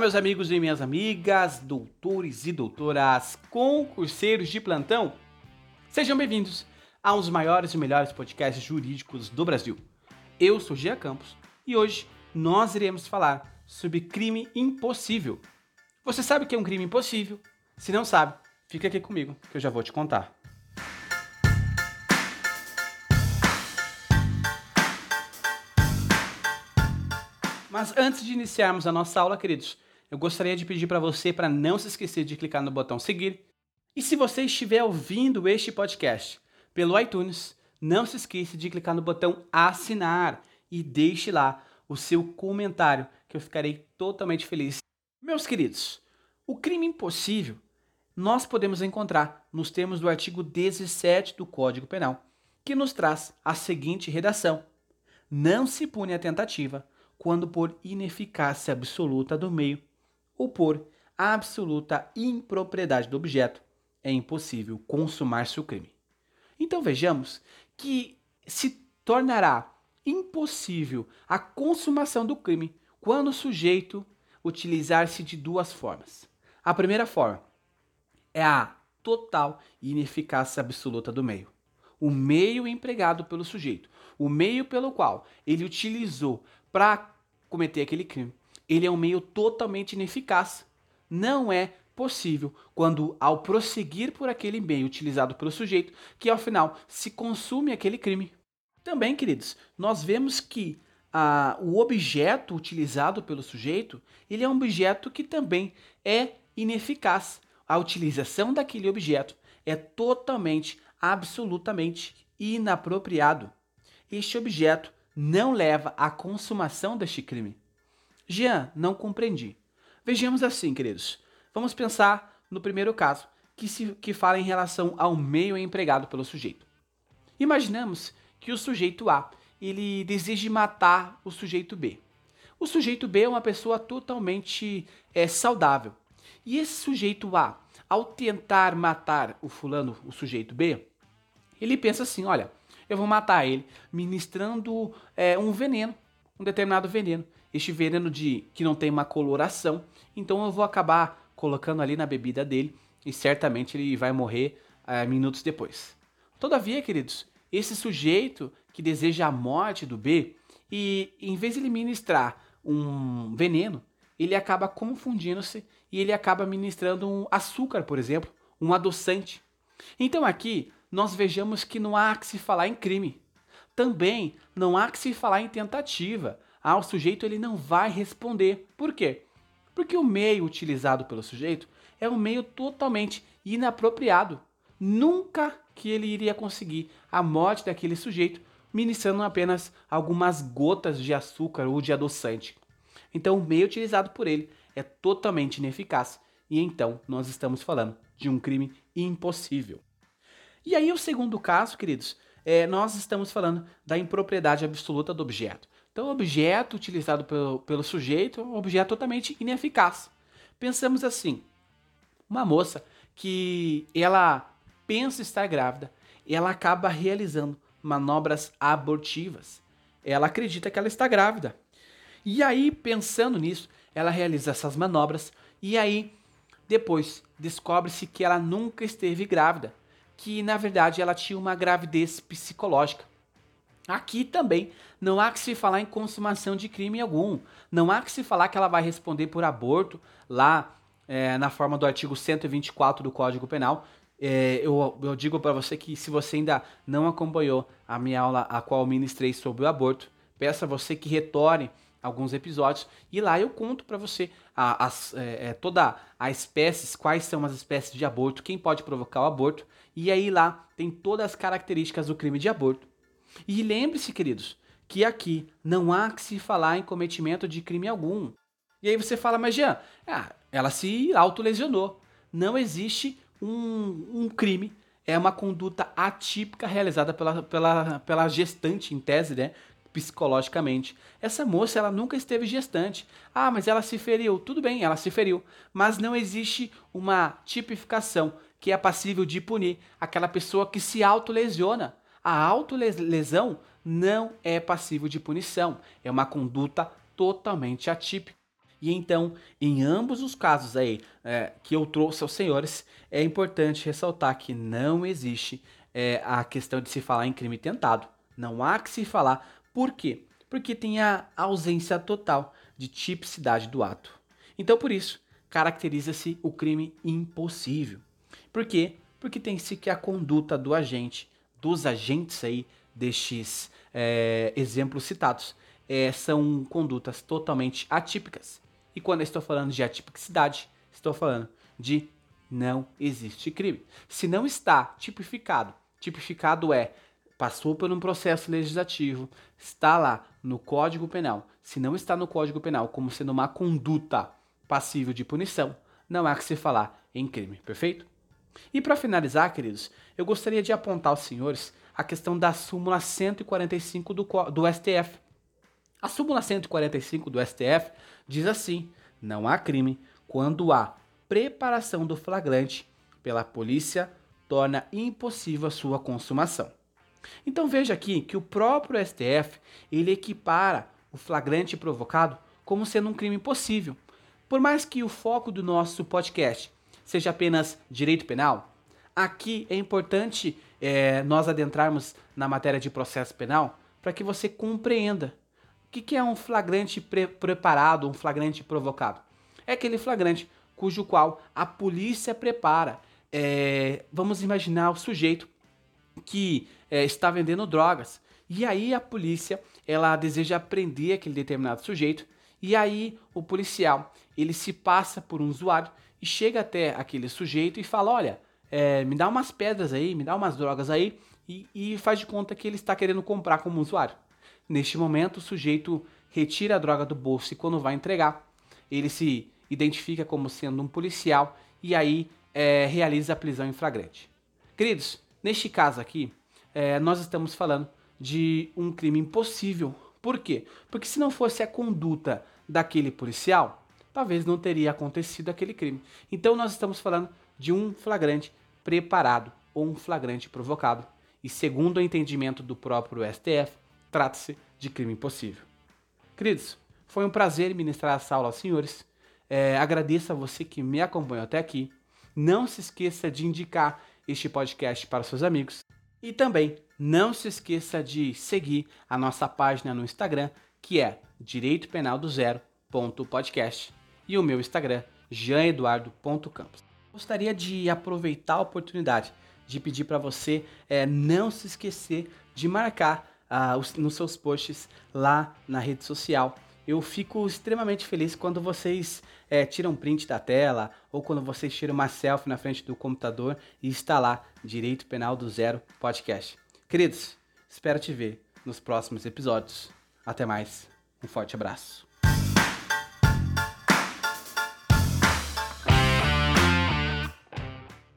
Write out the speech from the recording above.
meus amigos e minhas amigas, doutores e doutoras, concurseiros de plantão. Sejam bem-vindos a um dos maiores e melhores podcasts jurídicos do Brasil. Eu sou Gia Campos e hoje nós iremos falar sobre crime impossível. Você sabe o que é um crime impossível? Se não sabe, fica aqui comigo que eu já vou te contar. Mas antes de iniciarmos a nossa aula, queridos, eu gostaria de pedir para você para não se esquecer de clicar no botão seguir. E se você estiver ouvindo este podcast pelo iTunes, não se esqueça de clicar no botão assinar e deixe lá o seu comentário, que eu ficarei totalmente feliz. Meus queridos, o crime impossível nós podemos encontrar nos termos do artigo 17 do Código Penal, que nos traz a seguinte redação: Não se pune a tentativa quando por ineficácia absoluta do meio ou por absoluta impropriedade do objeto é impossível consumar-se o crime. Então vejamos que se tornará impossível a consumação do crime quando o sujeito utilizar-se de duas formas. A primeira forma é a total ineficácia absoluta do meio. O meio empregado pelo sujeito, o meio pelo qual ele utilizou para cometer aquele crime. Ele é um meio totalmente ineficaz. Não é possível quando, ao prosseguir por aquele meio utilizado pelo sujeito, que ao final se consume aquele crime. Também, queridos, nós vemos que ah, o objeto utilizado pelo sujeito, ele é um objeto que também é ineficaz. A utilização daquele objeto é totalmente, absolutamente inapropriado. Este objeto não leva à consumação deste crime. Jean, não compreendi. Vejamos assim, queridos. Vamos pensar no primeiro caso, que, se, que fala em relação ao meio empregado pelo sujeito. Imaginamos que o sujeito A ele deseje matar o sujeito B. O sujeito B é uma pessoa totalmente é, saudável. E esse sujeito A, ao tentar matar o fulano, o sujeito B, ele pensa assim: olha, eu vou matar ele ministrando é, um veneno, um determinado veneno. Este veneno de que não tem uma coloração, então eu vou acabar colocando ali na bebida dele e certamente ele vai morrer é, minutos depois. Todavia, queridos, esse sujeito que deseja a morte do B e em vez de ministrar um veneno, ele acaba confundindo-se e ele acaba ministrando um açúcar, por exemplo, um adoçante. Então aqui nós vejamos que não há que se falar em crime. Também não há que se falar em tentativa. Ah, o sujeito ele não vai responder. Por quê? Porque o meio utilizado pelo sujeito é um meio totalmente inapropriado. Nunca que ele iria conseguir a morte daquele sujeito ministrando apenas algumas gotas de açúcar ou de adoçante. Então, o meio utilizado por ele é totalmente ineficaz e então nós estamos falando de um crime impossível. E aí, o segundo caso, queridos, é, nós estamos falando da impropriedade absoluta do objeto. Então, o objeto utilizado pelo, pelo sujeito é um objeto totalmente ineficaz. Pensamos assim: uma moça que ela pensa estar grávida, ela acaba realizando manobras abortivas. Ela acredita que ela está grávida. E aí, pensando nisso, ela realiza essas manobras e aí depois descobre-se que ela nunca esteve grávida que na verdade ela tinha uma gravidez psicológica. Aqui também não há que se falar em consumação de crime algum. Não há que se falar que ela vai responder por aborto lá é, na forma do artigo 124 do Código Penal. É, eu, eu digo para você que se você ainda não acompanhou a minha aula, a qual ministrei sobre o aborto, peço a você que retorne alguns episódios e lá eu conto para você a, a, é, é, toda a espécies, quais são as espécies de aborto, quem pode provocar o aborto e aí lá tem todas as características do crime de aborto. E lembre-se, queridos, que aqui não há que se falar em cometimento de crime algum. E aí você fala, mas Jean, ah, ela se autolesionou. Não existe um, um crime é uma conduta atípica realizada pela, pela, pela gestante, em tese, né? psicologicamente. Essa moça, ela nunca esteve gestante. Ah, mas ela se feriu. Tudo bem, ela se feriu. Mas não existe uma tipificação que é passível de punir aquela pessoa que se autolesiona. A autolesão não é passível de punição. É uma conduta totalmente atípica. E então, em ambos os casos aí é, que eu trouxe aos senhores, é importante ressaltar que não existe é, a questão de se falar em crime tentado. Não há que se falar. Por quê? Porque tem a ausência total de tipicidade do ato. Então, por isso, caracteriza-se o crime impossível. Por quê? Porque tem-se que a conduta do agente, dos agentes aí destes é, exemplos citados, é, são condutas totalmente atípicas. E quando eu estou falando de atipicidade, estou falando de não existe crime. Se não está tipificado, tipificado é passou por um processo legislativo, está lá no Código Penal. Se não está no Código Penal como sendo uma conduta passível de punição, não há que se falar em crime, perfeito? E para finalizar, queridos, eu gostaria de apontar aos senhores a questão da súmula 145 do, do STF. A súmula 145 do STF diz assim: não há crime quando há preparação do flagrante pela polícia torna impossível a sua consumação. Então veja aqui que o próprio STF ele equipara o flagrante provocado como sendo um crime possível. Por mais que o foco do nosso podcast seja apenas direito penal, aqui é importante é, nós adentrarmos na matéria de processo penal para que você compreenda o que, que é um flagrante pre preparado, um flagrante provocado. É aquele flagrante cujo qual a polícia prepara. É, vamos imaginar o sujeito que é, está vendendo drogas. E aí a polícia ela deseja prender aquele determinado sujeito. E aí o policial ele se passa por um usuário e chega até aquele sujeito e fala: Olha, é, me dá umas pedras aí, me dá umas drogas aí. E, e faz de conta que ele está querendo comprar como usuário. Neste momento, o sujeito retira a droga do bolso e quando vai entregar, ele se identifica como sendo um policial e aí é, realiza a prisão em flagrante. Queridos, neste caso aqui, é, nós estamos falando de um crime impossível. Por quê? Porque se não fosse a conduta daquele policial, talvez não teria acontecido aquele crime. Então nós estamos falando de um flagrante preparado ou um flagrante provocado. E segundo o entendimento do próprio STF, trata-se de crime impossível. Queridos, foi um prazer ministrar essa aula aos senhores. É, agradeço a você que me acompanhou até aqui. Não se esqueça de indicar este podcast para seus amigos. E também não se esqueça de seguir a nossa página no Instagram, que é Direito Penal do Zero podcast e o meu Instagram, janeduardo.campos. Gostaria de aproveitar a oportunidade de pedir para você é, não se esquecer de marcar ah, os, nos seus posts lá na rede social. Eu fico extremamente feliz quando vocês é, tiram print da tela ou quando vocês tiram uma selfie na frente do computador e está lá Direito Penal do Zero Podcast. Queridos, espero te ver nos próximos episódios. Até mais, um forte abraço.